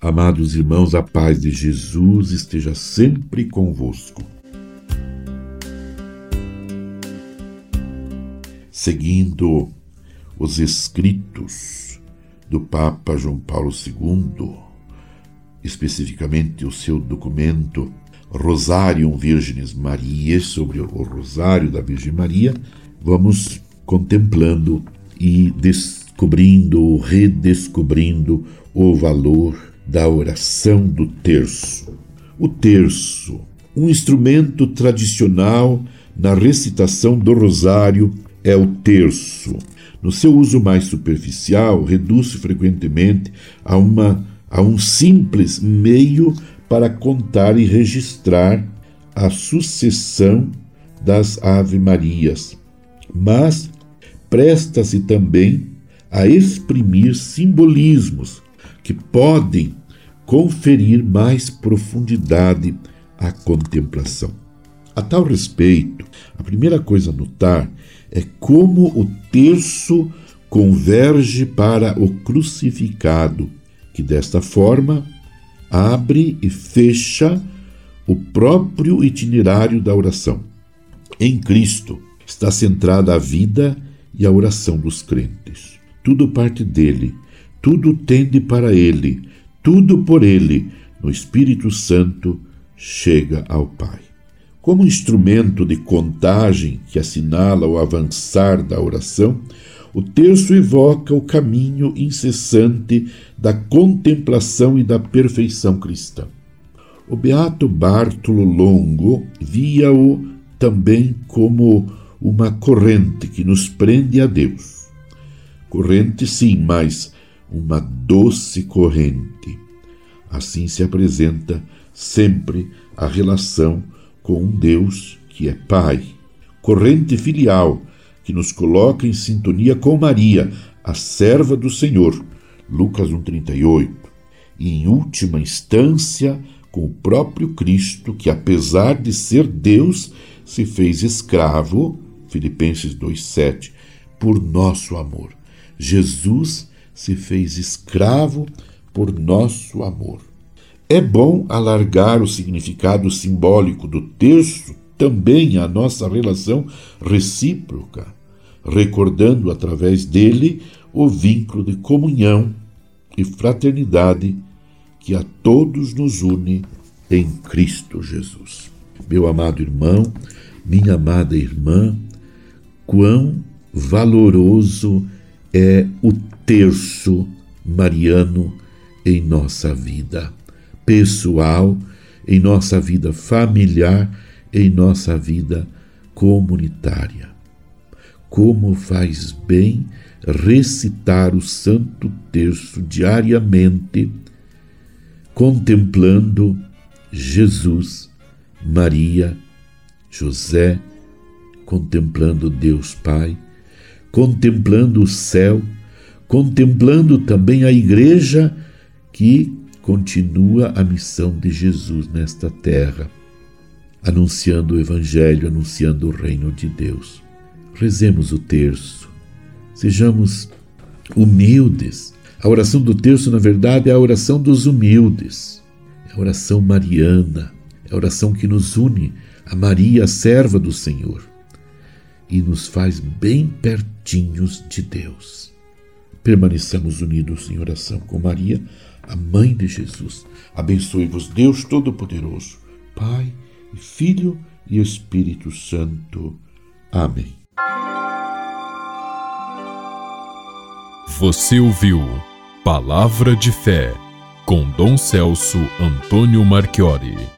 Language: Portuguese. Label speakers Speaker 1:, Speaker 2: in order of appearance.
Speaker 1: Amados irmãos, a paz de Jesus esteja sempre convosco. Seguindo os escritos do Papa João Paulo II, especificamente o seu documento Rosarium Virgenes Maria, sobre o Rosário da Virgem Maria, vamos contemplando e descobrindo, redescobrindo o valor da oração do terço. O terço, um instrumento tradicional na recitação do rosário, é o terço. No seu uso mais superficial, reduz-se frequentemente a, uma, a um simples meio para contar e registrar a sucessão das Ave-Marias, mas presta-se também a exprimir simbolismos que podem conferir mais profundidade à contemplação. A tal respeito, a primeira coisa a notar é como o terço converge para o crucificado, que desta forma abre e fecha o próprio itinerário da oração. Em Cristo está centrada a vida e a oração dos crentes. Tudo parte dele tudo tende para Ele, tudo por Ele, no Espírito Santo, chega ao Pai. Como instrumento de contagem que assinala o avançar da oração, o terço evoca o caminho incessante da contemplação e da perfeição cristã. O beato Bartolo Longo via-o também como uma corrente que nos prende a Deus. Corrente, sim, mas uma doce corrente. Assim se apresenta sempre a relação com um Deus que é Pai, corrente filial que nos coloca em sintonia com Maria, a serva do Senhor, Lucas 1,38, e em última instância com o próprio Cristo, que apesar de ser Deus, se fez escravo, Filipenses 2,7, por nosso amor. Jesus se fez escravo por nosso amor. É bom alargar o significado simbólico do terço também à nossa relação recíproca, recordando através dele o vínculo de comunhão e fraternidade que a todos nos une em Cristo Jesus. Meu amado irmão, minha amada irmã, quão valoroso é o terço mariano em nossa vida pessoal, em nossa vida familiar, em nossa vida comunitária. Como faz bem recitar o Santo Terço diariamente, contemplando Jesus, Maria, José, contemplando Deus Pai, contemplando o céu, contemplando também a igreja que continua a missão de Jesus nesta terra, anunciando o Evangelho, anunciando o reino de Deus. Rezemos o terço, sejamos humildes. A oração do terço, na verdade, é a oração dos humildes, é a oração mariana, é a oração que nos une a Maria, a serva do Senhor, e nos faz bem pertinhos de Deus permaneçamos unidos em oração com Maria, a mãe de Jesus. Abençoe-vos Deus Todo-Poderoso, Pai Filho e Espírito Santo. Amém.
Speaker 2: Você ouviu Palavra de Fé com Dom Celso Antônio Marchiori.